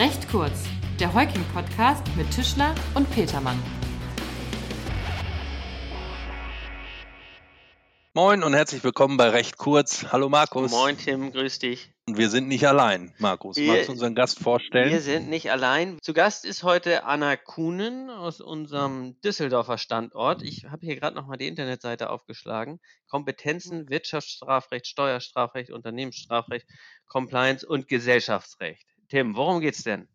Recht kurz, der Heuking-Podcast mit Tischler und Petermann. Moin und herzlich willkommen bei Recht kurz. Hallo Markus. Moin Tim, grüß dich. Und wir sind nicht allein, Markus. Wir- Magst du unseren Gast vorstellen? Wir sind nicht allein. Zu Gast ist heute Anna Kuhnen aus unserem Düsseldorfer Standort. Ich habe hier gerade nochmal die Internetseite aufgeschlagen. Kompetenzen, Wirtschaftsstrafrecht, Steuerstrafrecht, Unternehmensstrafrecht, Compliance und Gesellschaftsrecht. Tim, worum geht's denn?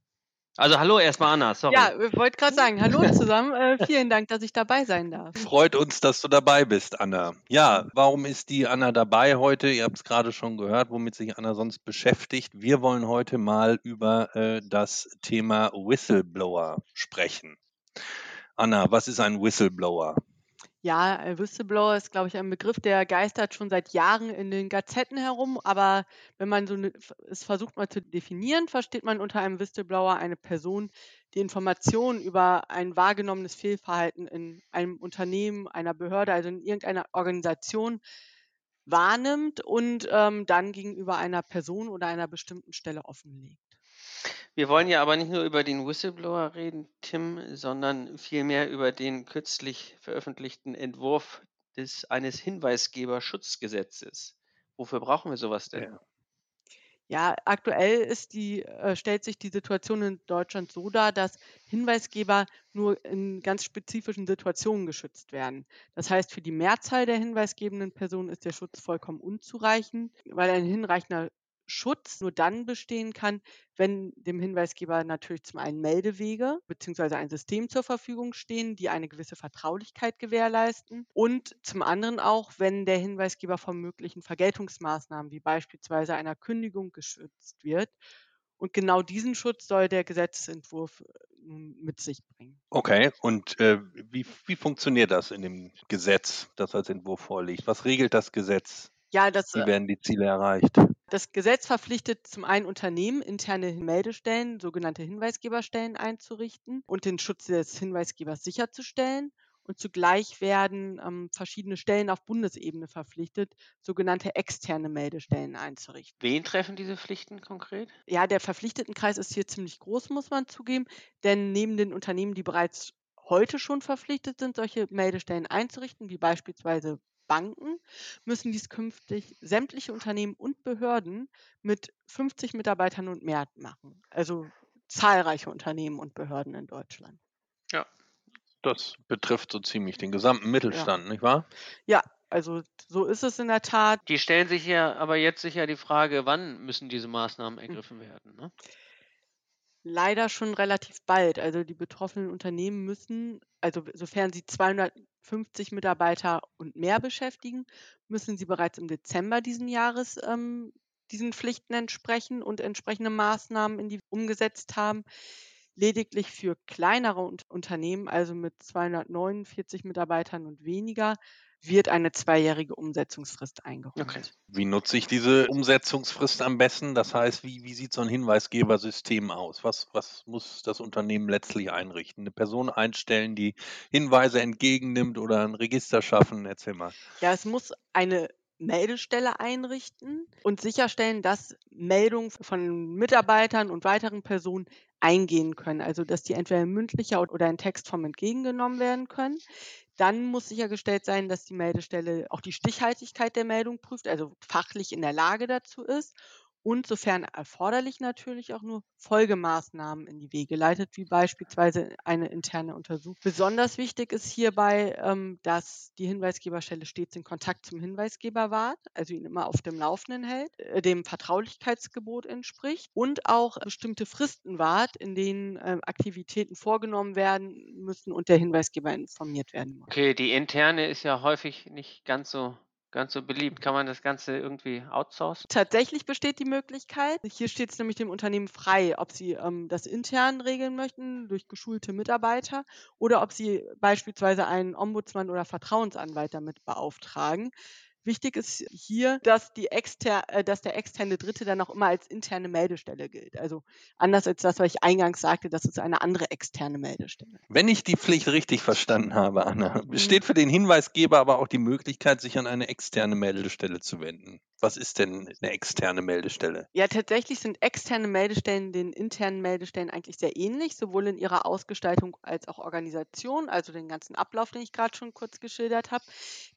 Also hallo erstmal Anna, sorry. Ja, ich wollte gerade sagen, hallo zusammen. Äh, vielen Dank, dass ich dabei sein darf. Freut uns, dass du dabei bist, Anna. Ja, warum ist die Anna dabei heute? Ihr habt es gerade schon gehört, womit sich Anna sonst beschäftigt. Wir wollen heute mal über äh, das Thema Whistleblower sprechen. Anna, was ist ein Whistleblower? Ja, äh, Whistleblower ist, glaube ich, ein Begriff, der geistert schon seit Jahren in den Gazetten herum. Aber wenn man so ne, es versucht mal zu definieren, versteht man unter einem Whistleblower eine Person, die Informationen über ein wahrgenommenes Fehlverhalten in einem Unternehmen, einer Behörde, also in irgendeiner Organisation wahrnimmt und ähm, dann gegenüber einer Person oder einer bestimmten Stelle offenlegt. Wir wollen ja aber nicht nur über den Whistleblower reden, Tim, sondern vielmehr über den kürzlich veröffentlichten Entwurf des, eines Hinweisgeberschutzgesetzes. Wofür brauchen wir sowas denn? Ja. Ja, aktuell die, äh, stellt sich die Situation in Deutschland so dar, dass Hinweisgeber nur in ganz spezifischen Situationen geschützt werden. Das heißt, für die Mehrzahl der hinweisgebenden Personen ist der Schutz vollkommen unzureichend, weil ein hinreichender Schutz nur dann bestehen kann, wenn dem Hinweisgeber natürlich zum einen Meldewege bzw. ein System zur Verfügung stehen, die eine gewisse Vertraulichkeit gewährleisten und zum anderen auch, wenn der Hinweisgeber vor möglichen Vergeltungsmaßnahmen wie beispielsweise einer Kündigung geschützt wird. Und genau diesen Schutz soll der Gesetzentwurf äh, mit sich bringen. Okay, und äh, wie, wie funktioniert das in dem Gesetz, das als Entwurf vorliegt? Was regelt das Gesetz? Ja, das, Wie äh, werden die Ziele erreicht? Das Gesetz verpflichtet zum einen Unternehmen, interne Meldestellen, sogenannte Hinweisgeberstellen einzurichten und den Schutz des Hinweisgebers sicherzustellen. Und zugleich werden ähm, verschiedene Stellen auf Bundesebene verpflichtet, sogenannte externe Meldestellen einzurichten. Wen treffen diese Pflichten konkret? Ja, der Verpflichtetenkreis ist hier ziemlich groß, muss man zugeben, denn neben den Unternehmen, die bereits heute schon verpflichtet sind, solche Meldestellen einzurichten, wie beispielsweise Banken, müssen dies künftig sämtliche Unternehmen und Behörden mit 50 Mitarbeitern und mehr machen. Also zahlreiche Unternehmen und Behörden in Deutschland. Ja. Das betrifft so ziemlich den gesamten Mittelstand, nicht wahr? Ja, also so ist es in der Tat. Die stellen sich ja aber jetzt sicher die Frage, wann müssen diese Maßnahmen Hm. ergriffen werden? Ne? Leider schon relativ bald. Also die betroffenen Unternehmen müssen, also sofern sie 250 Mitarbeiter und mehr beschäftigen, müssen sie bereits im Dezember diesen Jahres ähm, diesen Pflichten entsprechen und entsprechende Maßnahmen in die umgesetzt haben. Lediglich für kleinere Un- Unternehmen, also mit 249 Mitarbeitern und weniger, wird eine zweijährige Umsetzungsfrist eingeräumt. Okay. Wie nutze ich diese Umsetzungsfrist am besten? Das heißt, wie, wie sieht so ein Hinweisgebersystem aus? Was, was muss das Unternehmen letztlich einrichten? Eine Person einstellen, die Hinweise entgegennimmt oder ein Register schaffen? Erzähl mal. Ja, es muss eine Meldestelle einrichten und sicherstellen, dass Meldungen von Mitarbeitern und weiteren Personen eingehen können. Also, dass die entweder in mündlicher oder in Textform entgegengenommen werden können. Dann muss sichergestellt sein, dass die Meldestelle auch die Stichhaltigkeit der Meldung prüft, also fachlich in der Lage dazu ist und sofern erforderlich natürlich auch nur Folgemaßnahmen in die Wege leitet, wie beispielsweise eine interne Untersuchung. Besonders wichtig ist hierbei, ähm, dass die Hinweisgeberstelle stets in Kontakt zum Hinweisgeber wahrt, also ihn immer auf dem Laufenden hält, äh, dem Vertraulichkeitsgebot entspricht und auch bestimmte Fristen wahrt, in denen ähm, Aktivitäten vorgenommen werden müssen und der Hinweisgeber informiert werden muss. Okay, die interne ist ja häufig nicht ganz so, ganz so beliebt. Kann man das Ganze irgendwie outsourcen? Tatsächlich besteht die Möglichkeit. Hier steht es nämlich dem Unternehmen frei, ob sie ähm, das intern regeln möchten durch geschulte Mitarbeiter oder ob sie beispielsweise einen Ombudsmann oder Vertrauensanwalt damit beauftragen. Wichtig ist hier, dass, die exter äh, dass der externe Dritte dann auch immer als interne Meldestelle gilt. Also anders als das, was ich eingangs sagte, das ist eine andere externe Meldestelle. Wenn ich die Pflicht richtig verstanden habe, Anna, besteht für den Hinweisgeber aber auch die Möglichkeit, sich an eine externe Meldestelle zu wenden. Was ist denn eine externe Meldestelle? Ja, tatsächlich sind externe Meldestellen den internen Meldestellen eigentlich sehr ähnlich, sowohl in ihrer Ausgestaltung als auch Organisation, also den ganzen Ablauf, den ich gerade schon kurz geschildert habe.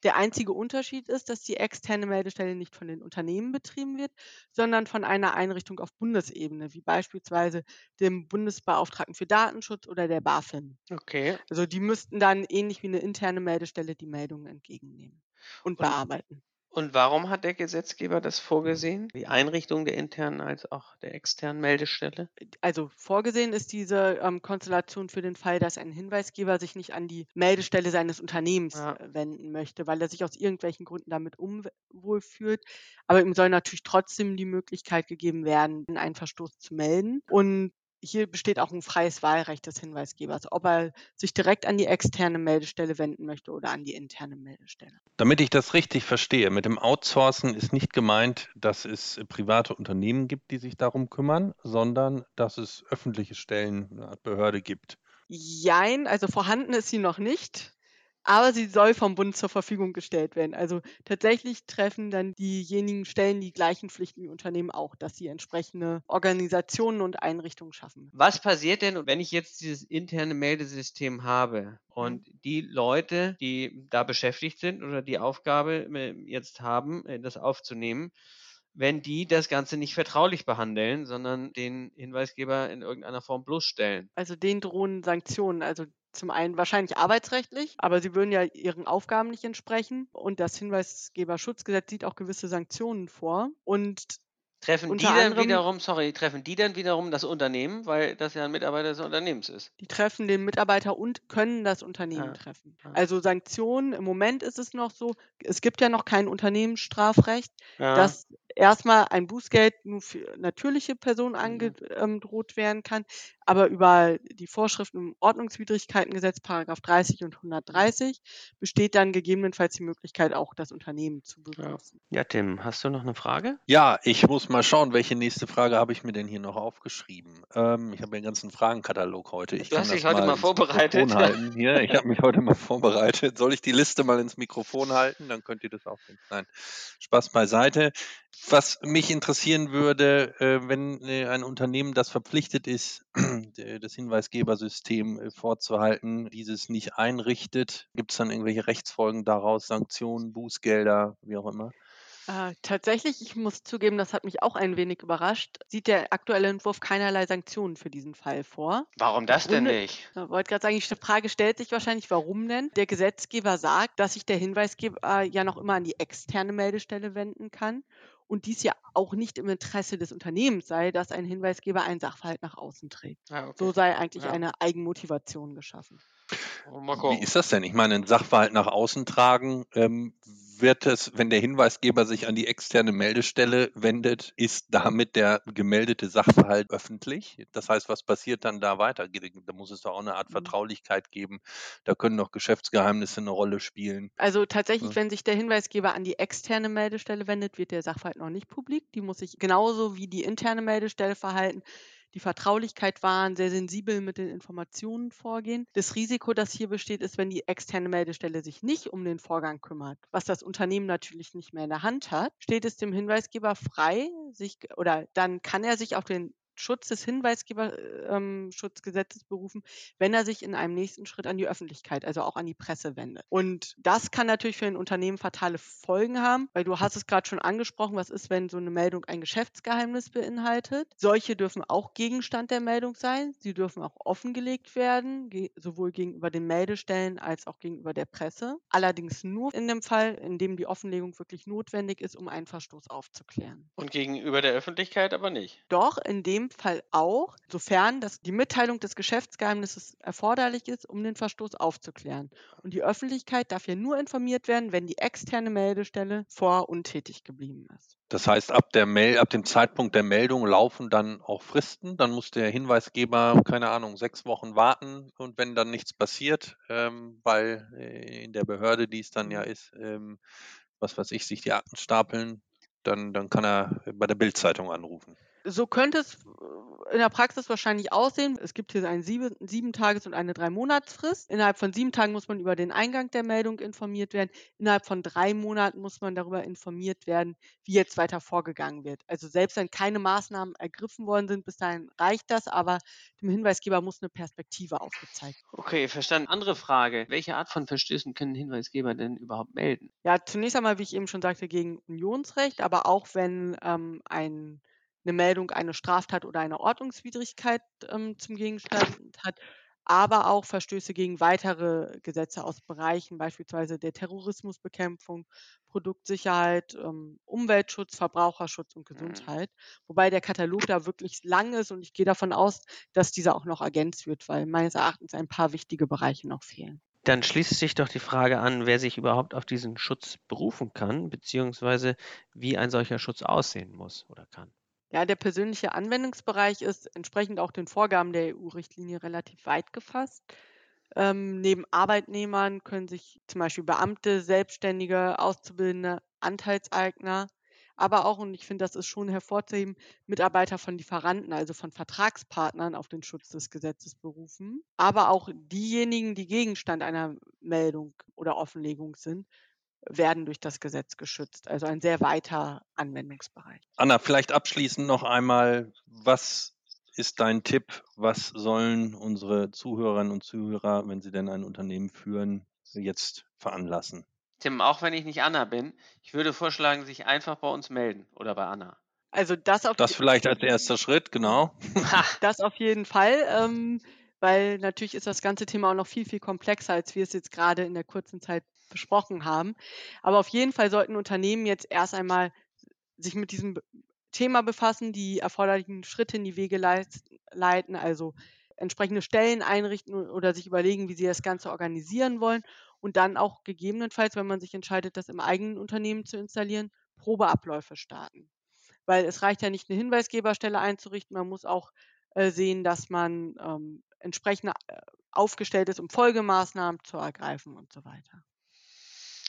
Der einzige Unterschied ist, dass die externe Meldestelle nicht von den Unternehmen betrieben wird, sondern von einer Einrichtung auf Bundesebene, wie beispielsweise dem Bundesbeauftragten für Datenschutz oder der BaFin. Okay. Also die müssten dann ähnlich wie eine interne Meldestelle die Meldungen entgegennehmen und, Und bearbeiten. Und warum hat der Gesetzgeber das vorgesehen? Die Einrichtung der internen als auch der externen Meldestelle? Also vorgesehen ist diese ähm, Konstellation für den Fall, dass ein Hinweisgeber sich nicht an die Meldestelle seines Unternehmens Ja. äh, wenden möchte, weil er sich aus irgendwelchen Gründen damit unwohl fühlt. Aber ihm soll natürlich trotzdem die Möglichkeit gegeben werden, einen Verstoß zu melden. Und hier besteht auch ein freies Wahlrecht des Hinweisgebers, ob er sich direkt an die externe Meldestelle wenden möchte oder an die interne Meldestelle. Damit ich das richtig verstehe, mit dem Outsourcen ist nicht gemeint, dass es private Unternehmen gibt, die sich darum kümmern, sondern dass es öffentliche Stellen, eine Art Behörde gibt. Jein, also vorhanden ist sie noch nicht, aber sie soll vom Bund zur Verfügung gestellt werden. Also tatsächlich treffen dann diejenigen Stellen die gleichen Pflichten wie Unternehmen auch, dass sie entsprechende Organisationen und Einrichtungen schaffen. Was passiert denn, wenn ich jetzt dieses interne Meldesystem habe und die Leute, die da beschäftigt sind oder die Aufgabe äh, jetzt haben, äh, das aufzunehmen, wenn die das Ganze nicht vertraulich behandeln, sondern den Hinweisgeber in irgendeiner Form bloßstellen? Also denen drohen Sanktionen. Also zum einen wahrscheinlich arbeitsrechtlich, aber sie würden ja ihren Aufgaben nicht entsprechen. Und das Hinweisgeberschutzgesetz sieht auch gewisse Sanktionen vor. Und Treffen die dann wiederum, sorry, treffen die dann wiederum das Unternehmen, weil das ja ein Mitarbeiter des Unternehmens ist? die treffen den Mitarbeiter und können das Unternehmen Ja. treffen. Ja. Also Sanktionen, im Moment ist es noch so, es gibt ja noch kein Unternehmensstrafrecht. Ja. dass erstmal ein Bußgeld nur für natürliche Personen angedroht werden kann, aber über die Vorschriften im Ordnungswidrigkeitengesetz, Paragraph 30 und 130, besteht dann gegebenenfalls die Möglichkeit, auch das Unternehmen zu begrüßen. ja, Tim, hast du noch eine Frage? Ja, ich muss mal schauen, welche nächste Frage habe ich mir denn hier noch aufgeschrieben. Ähm, ich habe ja einen ganzen Fragenkatalog heute. Ich Du kann hast das dich heute mal ins vorbereitet. Hier, ich habe mich heute mal vorbereitet. Soll ich die Liste mal ins Mikrofon halten? Dann könnt ihr das auch sehen. Nein, Spaß beiseite. Was mich interessieren würde, äh, wenn äh, ein Unternehmen, das verpflichtet ist, äh, das Hinweisgebersystem vorzuhalten, dieses nicht einrichtet, gibt es dann irgendwelche Rechtsfolgen daraus, Sanktionen, Bußgelder, wie auch immer? Äh, tatsächlich, ich muss zugeben, das hat mich auch ein wenig überrascht, sieht der aktuelle Entwurf keinerlei Sanktionen für diesen Fall vor. Warum das denn Grunde- nicht? Ich wollte gerade sagen, die Frage stellt sich wahrscheinlich, warum denn? Der Gesetzgeber sagt, dass sich der Hinweisgeber ja noch immer an die externe Meldestelle wenden kann und dies ja auch nicht im Interesse des Unternehmens sei, dass ein Hinweisgeber einen Sachverhalt nach außen trägt. Ah, okay. So sei eigentlich Ja. eine Eigenmotivation geschaffen. Oh, mal Wie ist das denn? Ich meine, einen Sachverhalt nach außen tragen, ähm, wird es, wenn der Hinweisgeber sich an die externe Meldestelle wendet, ist damit der gemeldete Sachverhalt öffentlich? Das heißt, was passiert dann da weiter? Da muss es doch auch eine Art Mhm. Vertraulichkeit geben. Da können doch Geschäftsgeheimnisse eine Rolle spielen. Also tatsächlich, Ja. wenn sich der Hinweisgeber an die externe Meldestelle wendet, wird der Sachverhalt noch nicht publik. Die muss sich genauso wie die interne Meldestelle verhalten. Die Vertraulichkeit wahren, sehr sensibel mit den Informationen vorgehen. Das Risiko, das hier besteht, ist, wenn die externe Meldestelle sich nicht um den Vorgang kümmert, was das Unternehmen natürlich nicht mehr in der Hand hat, steht es dem Hinweisgeber frei, sich oder dann kann er sich auf den Schutz des Hinweisgeberschutzgesetzes berufen, wenn er sich in einem nächsten Schritt an die Öffentlichkeit, also auch an die Presse wendet. Und das kann natürlich für ein Unternehmen fatale Folgen haben, weil du hast es gerade schon angesprochen, was ist, wenn so eine Meldung ein Geschäftsgeheimnis beinhaltet. Solche dürfen auch Gegenstand der Meldung sein. Sie dürfen auch offengelegt werden, sowohl gegenüber den Meldestellen als auch gegenüber der Presse. Allerdings nur in dem Fall, in dem die Offenlegung wirklich notwendig ist, um einen Verstoß aufzuklären. Und gegenüber der Öffentlichkeit aber nicht. Doch in dem Fall auch, sofern das die Mitteilung des Geschäftsgeheimnisses erforderlich ist, um den Verstoß aufzuklären. Und die Öffentlichkeit darf hier nur informiert werden, wenn die externe Meldestelle vor untätig geblieben ist. Das heißt, ab, der Mail, ab dem Zeitpunkt der Meldung laufen dann auch Fristen. Dann muss der Hinweisgeber, keine Ahnung, sechs Wochen warten. Und wenn dann nichts passiert, ähm, weil äh, in der Behörde, die es dann ja ist, ähm, was weiß ich, sich die Akten stapeln, dann, dann kann er bei der Bildzeitung anrufen. So könnte es äh, in der Praxis wahrscheinlich aussehen. Es gibt hier eine sieben, sieben Tages- und eine drei Monatsfrist. Innerhalb von sieben Tagen muss man über den Eingang der Meldung informiert werden. Innerhalb von drei Monaten muss man darüber informiert werden, wie jetzt weiter vorgegangen wird. Also selbst wenn keine Maßnahmen ergriffen worden sind, bis dahin reicht das, aber dem Hinweisgeber muss eine Perspektive aufgezeigt werden. Okay, verstanden. Andere Frage. Welche Art von Verstößen können Hinweisgeber denn überhaupt melden? Ja, zunächst einmal, wie ich eben schon sagte, gegen Unionsrecht, aber auch wenn ähm, ein eine Meldung eine Straftat oder eine Ordnungswidrigkeit ähm, zum Gegenstand hat, aber auch Verstöße gegen weitere Gesetze aus Bereichen, beispielsweise der Terrorismusbekämpfung, Produktsicherheit, ähm, Umweltschutz, Verbraucherschutz und Mhm. Gesundheit. Wobei der Katalog da wirklich lang ist und ich gehe davon aus, dass dieser auch noch ergänzt wird, weil meines Erachtens ein paar wichtige Bereiche noch fehlen. Dann schließt sich doch die Frage an, wer sich überhaupt auf diesen Schutz berufen kann, beziehungsweise wie ein solcher Schutz aussehen muss oder kann. Ja, der persönliche Anwendungsbereich ist entsprechend auch den Vorgaben der EU-Richtlinie relativ weit gefasst. Ähm, neben Arbeitnehmern können sich zum Beispiel Beamte, Selbstständige, Auszubildende, Anteilseigner, aber auch, und ich finde, das ist schon hervorzuheben, Mitarbeiter von Lieferanten, also von Vertragspartnern auf den Schutz des Gesetzes berufen. Aber auch diejenigen, die Gegenstand einer Meldung oder Offenlegung sind, werden durch das Gesetz geschützt. Also ein sehr weiter Anwendungsbereich. Anna, vielleicht abschließend noch einmal, was ist dein Tipp? Was sollen unsere Zuhörerinnen und Zuhörer, wenn sie denn ein Unternehmen führen, jetzt veranlassen? Tim, auch wenn ich nicht Anna bin, ich würde vorschlagen, sich einfach bei uns melden oder bei Anna. Also das auf, Das vielleicht als erster Schritt, genau. das auf jeden Fall, ähm, weil natürlich ist das ganze Thema auch noch viel, viel komplexer, als wir es jetzt gerade in der kurzen Zeit besprochen haben. Aber auf jeden Fall sollten Unternehmen jetzt erst einmal sich mit diesem Thema befassen, die erforderlichen Schritte in die Wege leiten, also entsprechende Stellen einrichten oder sich überlegen, wie sie das Ganze organisieren wollen und dann auch gegebenenfalls, wenn man sich entscheidet, das im eigenen Unternehmen zu installieren, Probeabläufe starten. Weil es reicht ja nicht, eine Hinweisgeberstelle einzurichten, man muss auch äh, sehen, dass man ähm, entsprechend äh, aufgestellt ist, um Folgemaßnahmen zu ergreifen und so weiter.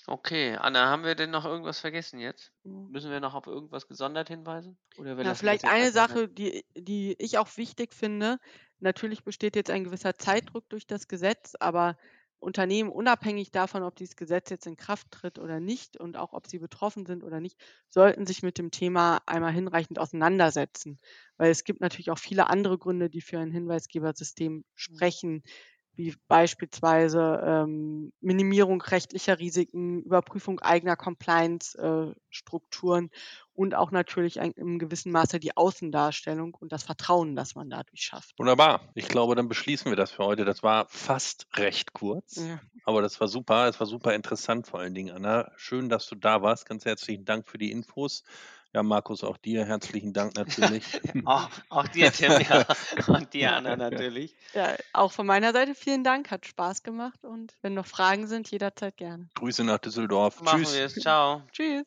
Okay, Anna, haben wir denn noch irgendwas vergessen jetzt? Mhm. Müssen wir noch auf irgendwas gesondert hinweisen? Oder wir Ja, lassen das vielleicht jetzt eine einfach Sache, die, die ich auch wichtig finde. Natürlich besteht jetzt ein gewisser Zeitdruck durch das Gesetz, aber Unternehmen, unabhängig davon, ob dieses Gesetz jetzt in Kraft tritt oder nicht und auch ob sie betroffen sind oder nicht, sollten sich mit dem Thema einmal hinreichend auseinandersetzen. Weil es gibt natürlich auch viele andere Gründe, die für ein Hinweisgebersystem sprechen, wie beispielsweise ähm, Minimierung rechtlicher Risiken, Überprüfung eigener Compliance-Strukturen und auch natürlich ein, im gewissen Maße die Außendarstellung und das Vertrauen, das man dadurch schafft. Wunderbar. Ich glaube, dann beschließen wir das für heute. Das war fast recht kurz, Ja. aber das war super. Es war super interessant vor allen Dingen, Anna. Schön, dass du da warst. Ganz herzlichen Dank für die Infos. Ja, Markus, auch dir herzlichen Dank natürlich. Auch, auch dir, Tim, ja. Und dir, Anna, natürlich. Ja, auch von meiner Seite vielen Dank, hat Spaß gemacht und wenn noch Fragen sind, jederzeit gerne. Grüße nach Düsseldorf. Machen Tschüss. wir es. Ciao. Tschüss.